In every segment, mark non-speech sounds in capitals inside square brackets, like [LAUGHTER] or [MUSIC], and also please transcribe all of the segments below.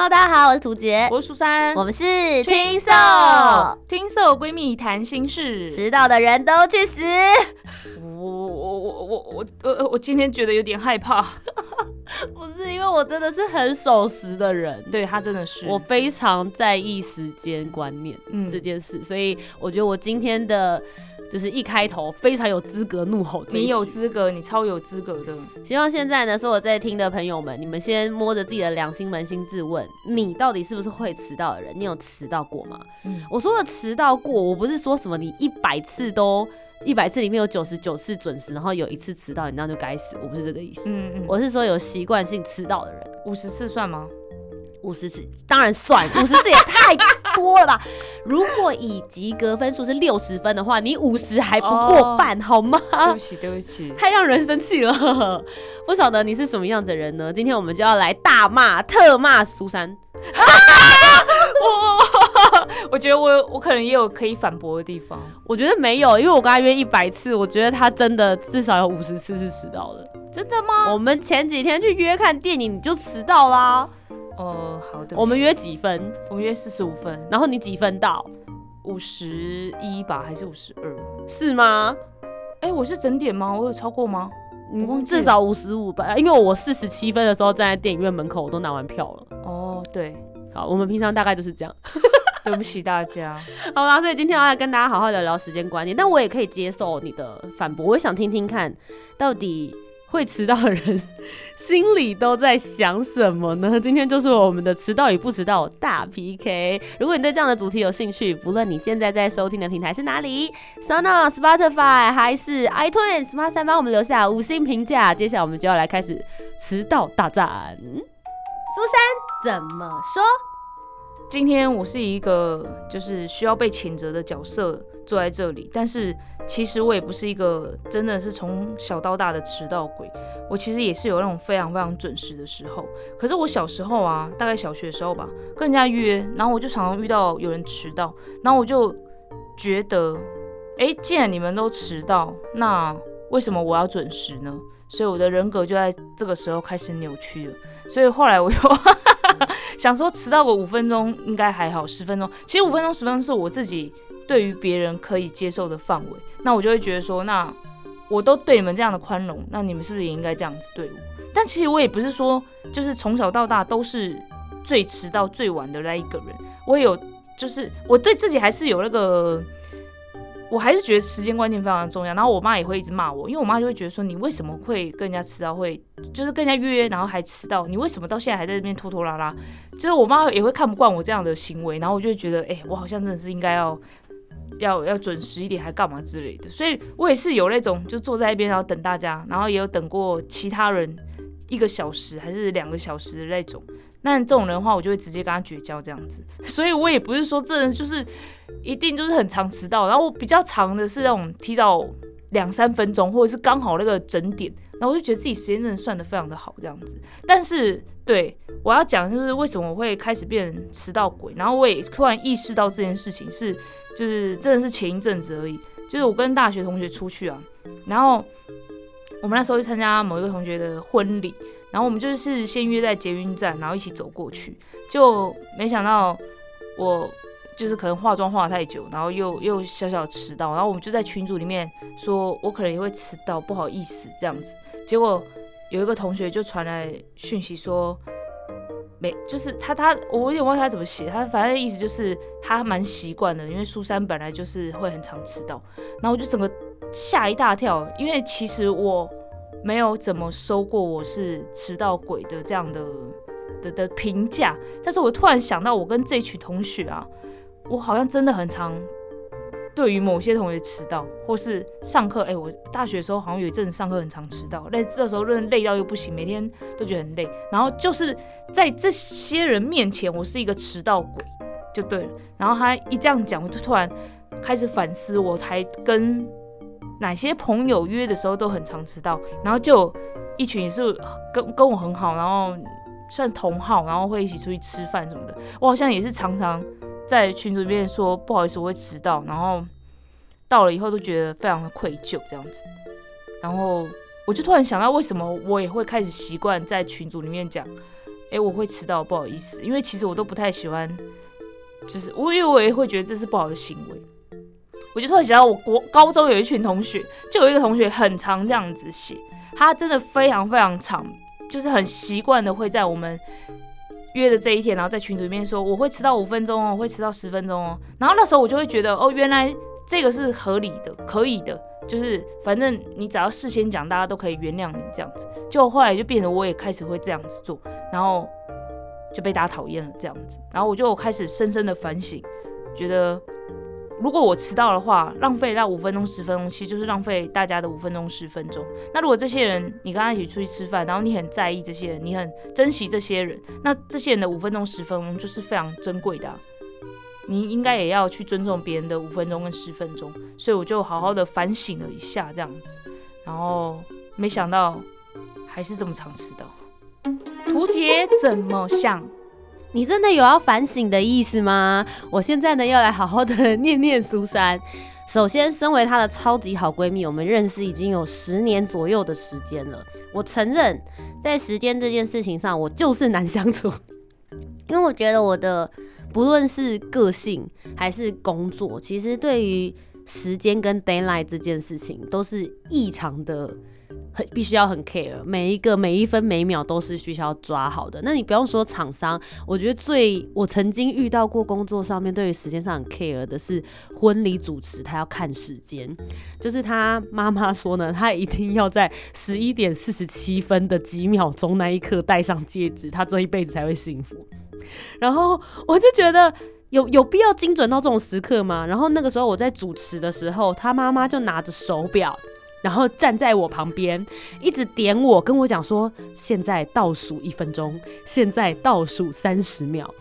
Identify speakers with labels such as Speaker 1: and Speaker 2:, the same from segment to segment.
Speaker 1: Hello，大家好，我是涂杰，
Speaker 2: 我是苏珊，
Speaker 1: 我们是听
Speaker 2: 听
Speaker 1: 兽，
Speaker 2: 听色闺蜜谈心事。
Speaker 1: 迟到的人都去死。
Speaker 2: 我我我我我我今天觉得有点害怕。
Speaker 1: 不是因为我真的是很守时的人，
Speaker 2: 对他真的是
Speaker 1: 我非常在意时间观念
Speaker 2: 嗯
Speaker 1: 这件事，所以我觉得我今天的就是一开头非常有资格怒吼
Speaker 2: 你有资格，你超有资格的。
Speaker 1: 希望现在呢，所有在听的朋友们，你们先摸着自己的良心扪心自问，你到底是不是会迟到的人？你有迟到过吗？
Speaker 2: 嗯，
Speaker 1: 我说的迟到过，我不是说什么你一百次都一百次里面有九十九次准时，然后有一次迟到，你那样就该死，我不是这个意思。
Speaker 2: 嗯嗯，
Speaker 1: 我是说有习惯性迟到的人，
Speaker 2: 五十次算吗？
Speaker 1: 五十次当然算，[LAUGHS] 五十次也太多了吧？如果以及格分数是六十分的话，你五十还不过半，好吗？
Speaker 2: 对不起，对不起。
Speaker 1: 太让人生气了。[LAUGHS] 不晓得你是什么样子的人呢？今天我们就要来大骂、特骂苏珊。[LAUGHS]
Speaker 2: 我我觉得我有我可能也有可以反驳的地方。
Speaker 1: 我觉得没有，因为我跟他约一百次，我觉得他真的至少有五十次是迟到的。
Speaker 2: 真的吗？
Speaker 1: 我们前几天去约看电影，你就迟到啦。
Speaker 2: 哦，好的。
Speaker 1: 我们约几分？
Speaker 2: 我们约四十五分，
Speaker 1: 然后你几分到？
Speaker 2: 五十一吧，还是五十二？
Speaker 1: 是吗？
Speaker 2: 哎，我是整点吗？我有超过吗？你忘记
Speaker 1: 至少五十五吧，因为我四十七分的时候站在电影院门口，我都拿完票了。
Speaker 2: 哦，对，
Speaker 1: 好，我们平常大概就是这样。[LAUGHS]
Speaker 2: 对不起大家。[LAUGHS]
Speaker 1: 好啦，所以今天要来跟大家好好聊聊时间观念，但我也可以接受你的反驳，我也想听听看，到底会迟到的人心里都在想什么呢？今天就是我们的迟到与不迟到大 PK。如果你对这样的主题有兴趣，不论你现在在收听的平台是哪里，Sono、Spotify 还是 iTunes，麻烦帮我们留下五星评价。接下来我们就要来开始迟到大战。苏珊怎么说？
Speaker 2: 今天我是一个就是需要被谴责的角色坐在这里，但是其实我也不是一个真的是从小到大的迟到鬼，我其实也是有那种非常非常准时的时候。可是我小时候啊，大概小学的时候吧，跟人家约，然后我就常常遇到有人迟到，然后我就觉得，哎，既然你们都迟到，那为什么我要准时呢？所以我的人格就在这个时候开始扭曲了。所以后来我又 [LAUGHS] 想说，迟到个五分钟应该还好，十分钟其实五分钟、十分钟是我自己对于别人可以接受的范围。那我就会觉得说，那我都对你们这样的宽容，那你们是不是也应该这样子对我？但其实我也不是说，就是从小到大都是最迟到最晚的那一个人。我也有，就是我对自己还是有那个。我还是觉得时间观念非常重要，然后我妈也会一直骂我，因为我妈就会觉得说你为什么会跟人家迟到，会就是跟人家约，然后还迟到，你为什么到现在还在这边拖拖拉拉？就是我妈也会看不惯我这样的行为，然后我就觉得，哎、我好像真的是应该要要要准时一点，还干嘛之类的。所以我也是有那种就坐在一边，然后等大家，然后也有等过其他人一个小时还是两个小时的那种。那这种人的话，我就会直接跟他绝交这样子。[LAUGHS] 所以我也不是说这人就是一定就是很常迟到，然后我比较长的是那种提早两三分钟，或者是刚好那个整点，然后我就觉得自己时间真的算得非常的好这样子。但是对我要讲就是为什么我会开始变迟到鬼，然后我也突然意识到这件事情是就是真的是前一阵子而已，就是我跟大学同学出去啊，然后我们那时候去参加某一个同学的婚礼。然后我们就是先约在捷运站，然后一起走过去，就没想到我就是可能化妆化太久，然后又又小小迟到，然后我们就在群组里面说，我可能也会迟到，不好意思这样子。结果有一个同学就传来讯息说，没，就是他他我有点忘记他怎么写，他反正意思就是他蛮习惯的，因为苏珊本来就是会很常迟到，然后我就整个吓一大跳，因为其实我。没有怎么收过我是迟到鬼的这样的的的评价，但是我突然想到，我跟这群同学啊，我好像真的很常对于某些同学迟到，或是上课，哎、我大学的时候好像有一阵子上课很常迟到，累这时候累到又不行，每天都觉得很累，然后就是在这些人面前，我是一个迟到鬼，就对了。然后他一这样讲，我就突然开始反思，我才跟哪些朋友约的时候都很常迟到，然后就一群也是跟跟我很好，然后算同好，然后会一起出去吃饭什么的。我好像也是常常在群组里面说不好意思，我会迟到，然后到了以后都觉得非常的愧疚这样子。然后我就突然想到，为什么我也会开始习惯在群组里面讲，哎，我会迟到，不好意思，因为其实我都不太喜欢，就是我因为我也会觉得这是不好的行为。我就突然想到，我国高中有一群同学，就有一个同学很常这样子写，他真的非常非常长，就是很习惯的会在我们约的这一天，然后在群组里面说我会迟到五分钟哦，我会迟到十分钟哦，然后那时候我就会觉得哦，原来这个是合理的，可以的，就是反正你只要事先讲，大家都可以原谅你这样子。就后来就变成我也开始会这样子做，然后就被大家讨厌了这样子，然后我就开始深深的反省，觉得。如果我迟到的话，浪费那五分钟、十分钟，其实就是浪费大家的五分钟、十分钟。那如果这些人你跟他一起出去吃饭，然后你很在意这些人，你很珍惜这些人，那这些人的五分钟、十分钟就是非常珍贵的。你应该也要去尊重别人的五分钟跟十分钟。所以我就好好的反省了一下这样子，然后没想到还是这么常迟到。图杰怎么想？
Speaker 1: 你真的有要反省的意思吗？我现在呢要来好好的 [LAUGHS] 念念苏珊。首先，身为她的超级好闺蜜，我们认识已经有十年左右的时间了。我承认，在时间这件事情上，我就是难相处，[LAUGHS] 因为我觉得我的不论是个性还是工作，其实对于时间跟 d a y l i g h t 这件事情都是异常的。很必须要很 care，每一个每一分每秒都是需要抓好的。那你不用说厂商，我觉得最我曾经遇到过工作上面对于时间上很 care 的是婚礼主持，他要看时间，就是他妈妈说呢，他一定要在十一点四十七分的几秒钟那一刻戴上戒指，他这一辈子才会幸福。然后我就觉得有有必要精准到这种时刻吗？然后那个时候我在主持的时候，他妈妈就拿着手表。然后站在我旁边，一直点我，跟我讲说：“现在倒数一分钟，现在倒数三十秒。”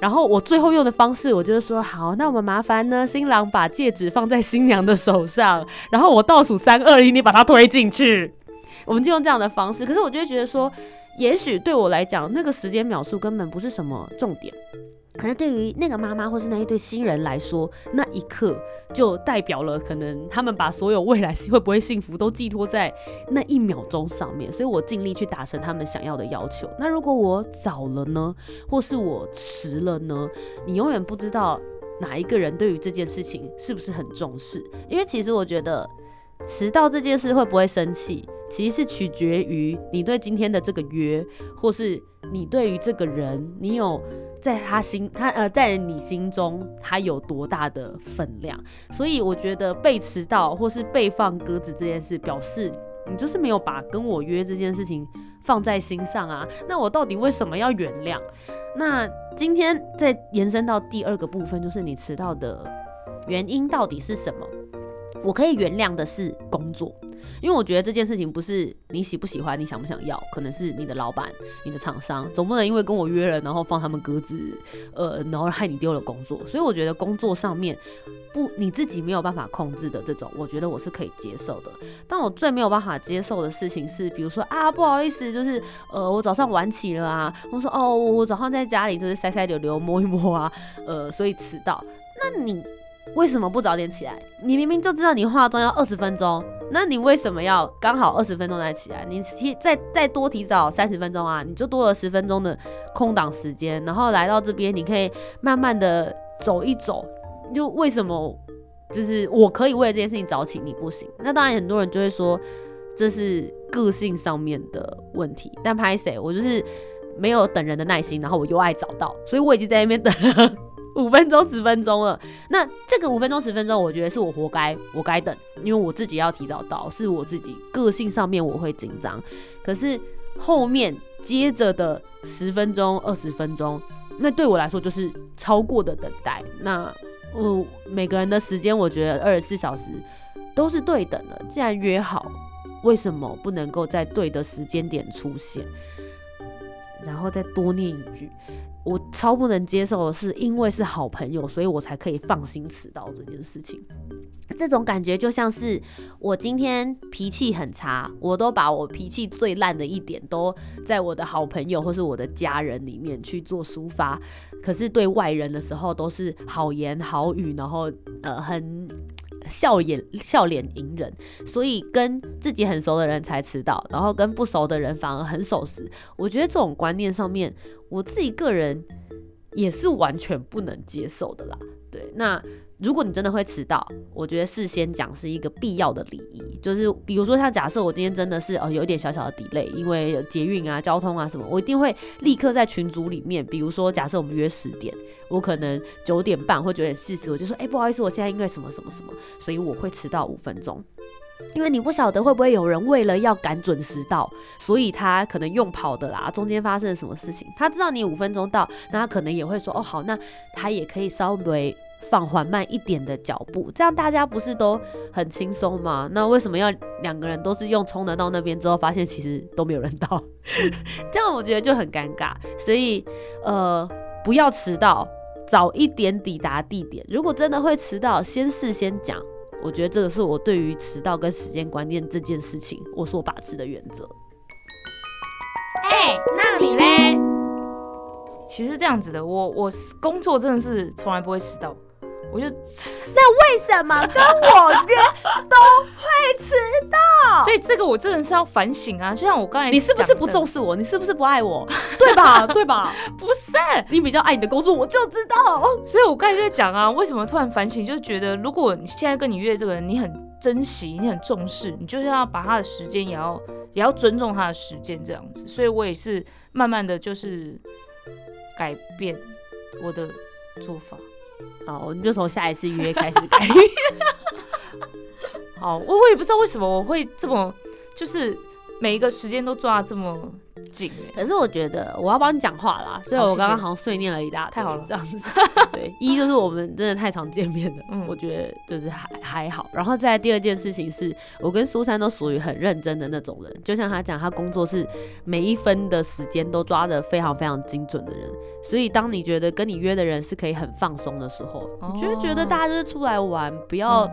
Speaker 1: 然后我最后用的方式，我就是说：“好，那我们麻烦呢，新郎把戒指放在新娘的手上，然后我倒数三二一，你把它推进去。”我们就用这样的方式。可是我就会觉得说，也许对我来讲，那个时间秒数根本不是什么重点。可能对于那个妈妈或是那一对新人来说，那一刻就代表了可能他们把所有未来会不会幸福都寄托在那一秒钟上面。所以我尽力去达成他们想要的要求。那如果我早了呢，或是我迟了呢？你永远不知道哪一个人对于这件事情是不是很重视。因为其实我觉得迟到这件事会不会生气，其实是取决于你对今天的这个约，或是你对于这个人，你有。在他心，他呃，在你心中，他有多大的分量？所以我觉得被迟到或是被放鸽子这件事，表示你就是没有把跟我约这件事情放在心上啊。那我到底为什么要原谅？那今天再延伸到第二个部分，就是你迟到的原因到底是什么？我可以原谅的是工作。因为我觉得这件事情不是你喜不喜欢，你想不想要，可能是你的老板、你的厂商，总不能因为跟我约了，然后放他们鸽子，呃，然后害你丢了工作。所以我觉得工作上面不你自己没有办法控制的这种，我觉得我是可以接受的。但我最没有办法接受的事情是，比如说啊，不好意思，就是呃，我早上晚起了啊，我说哦，我早上在家里就是塞塞溜溜摸一摸啊，呃，所以迟到。那你？为什么不早点起来？你明明就知道你化妆要二十分钟，那你为什么要刚好二十分钟才起来？你提再再多提早三十分钟啊，你就多了十分钟的空档时间，然后来到这边，你可以慢慢的走一走。就为什么就是我可以为这件事情早起，你不行？那当然很多人就会说这是个性上面的问题。但拍谁？我就是没有等人的耐心，然后我又爱早到，所以我已经在那边等。五分钟十分钟了，那这个五分钟十分钟，我觉得是我活该，我该等，因为我自己要提早到，是我自己个性上面我会紧张。可是后面接着的十分钟二十分钟，那对我来说就是超过的等待。那我每个人的时间，我觉得二十四小时都是对等的。既然约好，为什么不能够在对的时间点出现？然后再多念一句。我超不能接受的是，因为是好朋友，所以我才可以放心迟到这件事情。这种感觉就像是我今天脾气很差，我都把我脾气最烂的一点都在我的好朋友或是我的家人里面去做抒发，可是对外人的时候都是好言好语，然后呃很。笑眼笑脸迎人，所以跟自己很熟的人才迟到，然后跟不熟的人反而很守时。我觉得这种观念上面，我自己个人也是完全不能接受的啦。那。如果你真的会迟到，我觉得事先讲是一个必要的礼仪。就是比如说，像假设我今天真的是哦有一点小小的 delay，因为捷运啊、交通啊什么，我一定会立刻在群组里面，比如说假设我们约十点，我可能九点半或九点四十，我就说，哎，不好意思，我现在因为什么什么什么，所以我会迟到五分钟。因为你不晓得会不会有人为了要赶准时到，所以他可能用跑的啦，中间发生了什么事情，他知道你五分钟到，那他可能也会说，哦好，那他也可以稍微。放缓慢一点的脚步，这样大家不是都很轻松吗？那为什么要两个人都是用冲的到那边之后，发现其实都没有人到，[LAUGHS] 这样我觉得就很尴尬。所以呃，不要迟到，早一点抵达地点。如果真的会迟到，先事先讲。我觉得这个是我对于迟到跟时间观念这件事情我所把持的原则。
Speaker 2: 哎，那你嘞？其实这样子的，我我工作真的是从来不会迟到。我就 [LAUGHS] 那
Speaker 1: 为什么跟我约都会迟到？[LAUGHS]
Speaker 2: 所以这个我真的是要反省啊！就像我刚才，
Speaker 1: 你是不是不重视我？你是不是不爱我？对吧？[LAUGHS] 对吧？
Speaker 2: 不是，
Speaker 1: 你比较爱你的工作，我就知道。
Speaker 2: 所以我刚才在讲啊，为什么突然反省？就是觉得如果你现在跟你约这个人，你很珍惜，你很重视，你就是要把他的时间也要也要尊重他的时间这样子。所以我也是慢慢的就是改变我的做法。
Speaker 1: 好，我们就从下一次约开始改。[LAUGHS]
Speaker 2: 好，我我也不知道为什么我会这么，就是每一个时间都抓这么紧。
Speaker 1: 可是我觉得我要帮你讲话啦，所以我刚刚好像碎念了一大，
Speaker 2: 太好了，
Speaker 1: 这样子。[LAUGHS] 对，一就是我们真的太常见面了，嗯，我觉得就是还还好。然后再第二件事情是我跟苏珊都属于很认真的那种人，就像他讲，他工作是每一分的时间都抓的非常非常精准的人。所以当你觉得跟你约的人是可以很放松的时候，你就觉得大家就是出来玩，不要。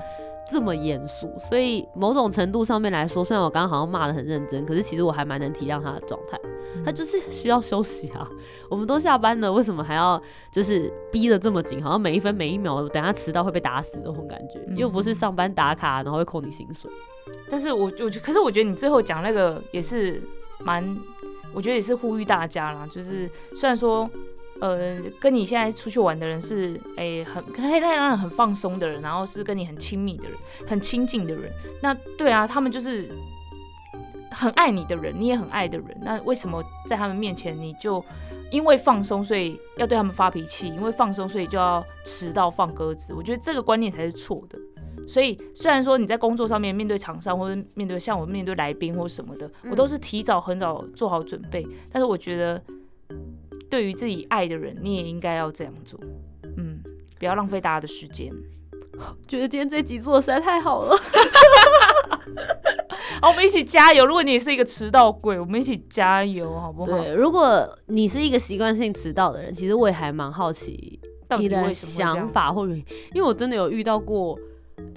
Speaker 1: 这么严肃，所以某种程度上面来说，虽然我刚刚好像骂的很认真，可是其实我还蛮能体谅他的状态。他就是需要休息啊。[LAUGHS] 我们都下班了，为什么还要就是逼得这么紧？好像每一分每一秒，等下迟到会被打死这种感觉。又不是上班打卡，然后会扣你薪水。
Speaker 2: 但是我我可是我觉得你最后讲那个也是蛮，我觉得也是呼吁大家啦。就是虽然说。呃，跟你现在出去玩的人是诶，很可以让人很放松的人，然后是跟你很亲密的人，很亲近的人。那对啊，他们就是很爱你的人，你也很爱的人。那为什么在他们面前你就因为放松，所以要对他们发脾气？因为放松，所以就要迟到放鸽子？我觉得这个观念才是错的。所以虽然说你在工作上面面对厂商或者面对像我面对来宾或什么的，我都是提早很早做好准备。但是我觉得。对于自己爱的人，你也应该要这样做。嗯，不要浪费大家的时间。[LAUGHS]
Speaker 1: 觉得今天这集做的实在太好了。[LAUGHS]
Speaker 2: 好，我们一起加油。如果你是一个迟到鬼，我们一起加油，好不好？
Speaker 1: 对，如果你是一个习惯性迟到的人，其实我也还蛮好奇你的想法或者，因为我真的有遇到过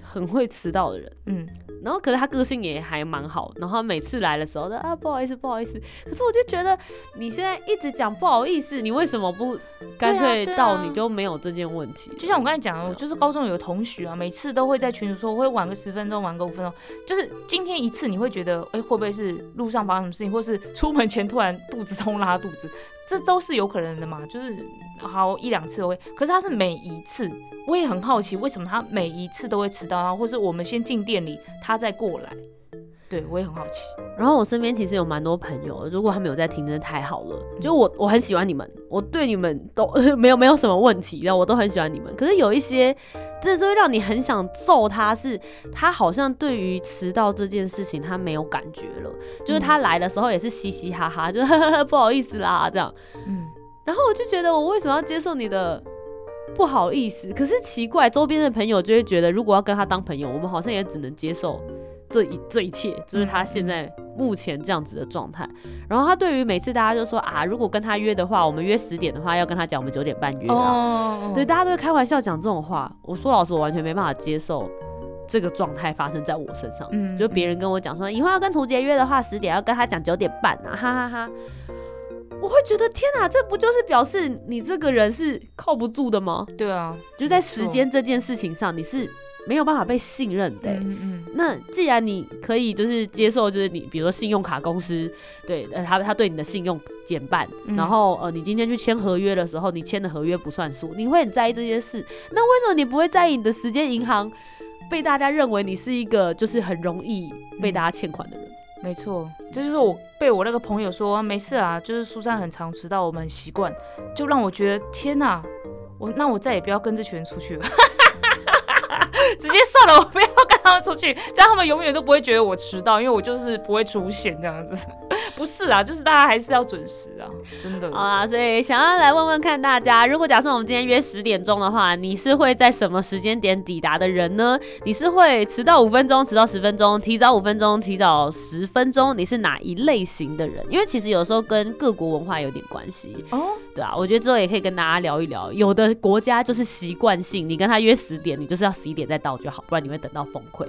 Speaker 1: 很会迟到的人。嗯。然后，可是他个性也还蛮好。然后每次来的时候都，啊，不好意思，不好意思。可是我就觉得你现在一直讲不好意思，你为什么不干脆到你就没有这件问题？
Speaker 2: 就像我刚才讲的，我就是高中有个同学啊，每次都会在群里说我会晚个十分钟，晚个五分钟。就是今天一次，你会觉得，哎，会不会是路上发生什么事情，或是出门前突然肚子痛拉肚子？这都是有可能的嘛。就是好一两次会，可是他是每一次。我也很好奇，为什么他每一次都会迟到啊？或是我们先进店里，他再过来。对我也很好奇。
Speaker 1: 然后我身边其实有蛮多朋友，如果他们有在听，真的太好了。就我我很喜欢你们，我对你们都 [LAUGHS] 没有没有什么问题，然后我都很喜欢你们。可是有一些，真的会让你很想揍他，是他好像对于迟到这件事情他没有感觉了。就是他来的时候也是嘻嘻哈哈，[LAUGHS] 就 [LAUGHS] 不好意思啦这样。嗯。然后我就觉得，我为什么要接受你的？不好意思，可是奇怪，周边的朋友就会觉得，如果要跟他当朋友，我们好像也只能接受这一这一切，就是他现在目前这样子的状态。然后他对于每次大家就说啊，如果跟他约的话，我们约十点的话，要跟他讲我们九点半约啊。
Speaker 2: 哦，
Speaker 1: 对，大家都会开玩笑讲这种话。我说老实，我完全没办法接受这个状态发生在我身上。
Speaker 2: 嗯
Speaker 1: 就别人跟我讲说，以后要跟图杰约的话，十点要跟他讲九点半啊，哈哈哈我会觉得天哪，这不就是表示你这个人是靠不住的吗？
Speaker 2: 对啊，
Speaker 1: 就在时间这件事情上，你是没有办法被信任的欸、
Speaker 2: 嗯嗯
Speaker 1: 那既然你可以就是接受，就是你比如说信用卡公司对呃他他对你的信用减半，
Speaker 2: 嗯
Speaker 1: 然后呃你今天去签合约的时候，你签的合约不算数，你会很在意这些事。那为什么你不会在意你的时间银行被大家认为你是一个就是很容易被大家欠款的人？
Speaker 2: 没错，这就是我被我那个朋友说、啊、没事啊，就是苏珊很常迟到，我们很习惯，就让我觉得天哪，我那我再也不要跟这群人出去了。[LAUGHS] 直接算了，我不要跟他们出去，这样他们永远都不会觉得我迟到，因为我就是不会出现这样子。不是啊，就是大家还是要准时啊，真的。
Speaker 1: 好啦，所以想要来问问看大家，如果假设我们今天约十点钟的话，你是会在什么时间点抵达的人呢？你是会迟到五分钟、迟到十分钟、提早五分钟、提早十分钟？你是哪一类型的人？因为其实有时候跟各国文化有点关系。
Speaker 2: 哦，
Speaker 1: 对啊，我觉得之后也可以跟大家聊一聊。有的国家就是习惯性，你跟他约十点，你就是要十一点再到就好，不然你会等到崩溃。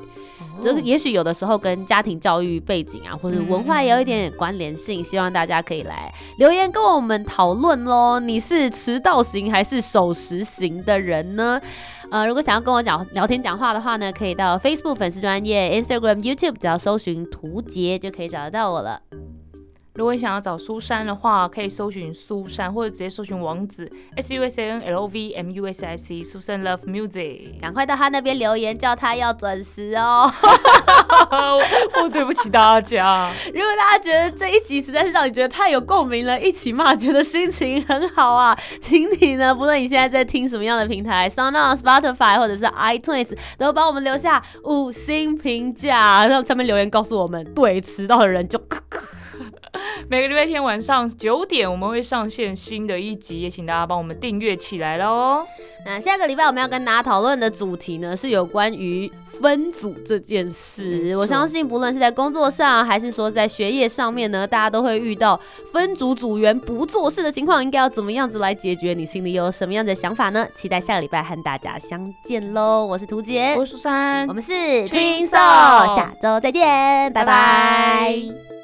Speaker 1: 就是也许有的时候跟家庭教育背景啊，或者文化也有一点关联性，希望大家可以来留言跟我们讨论喽。你是迟到型还是守时型的人呢？呃，如果想要跟我讲聊天讲话的话呢，可以到 Facebook 粉丝专业、Instagram、YouTube，只要搜寻图杰就可以找得到我了。
Speaker 2: 如果你想要找苏珊的话，可以搜寻苏珊，或者直接搜寻王子 S U S A N L O V M U S I C 苏珊 Love Music。
Speaker 1: 赶快到他那边留言，叫他要准时哦。
Speaker 2: 我对不起大家。
Speaker 1: 如果大家觉得这一集实在是让你觉得太有共鸣了，一起骂，觉得心情很好啊，请你呢，不论你现在在听什么样的平台，Sound On、Spotify 或者是 iTunes，都帮我们留下五星评价，让上面留言告诉我们，对迟到的人就 [LAUGHS]
Speaker 2: 每个礼拜天晚上九点，我们会上线新的一集，也请大家帮我们订阅起来喽。
Speaker 1: 那下个礼拜我们要跟大家讨论的主题呢，是有关于分组这件事。我相信，不论是在工作上，还是说在学业上面呢，大家都会遇到分组组员不做事的情况，应该要怎么样子来解决？你心里有什么样的想法呢？期待下个礼拜和大家相见喽！我是涂杰
Speaker 2: 我，是苏珊
Speaker 1: 我，们是
Speaker 2: Twin
Speaker 1: Twin
Speaker 2: Soul
Speaker 1: Soul，下周再见，拜
Speaker 2: 拜
Speaker 1: 拜
Speaker 2: 拜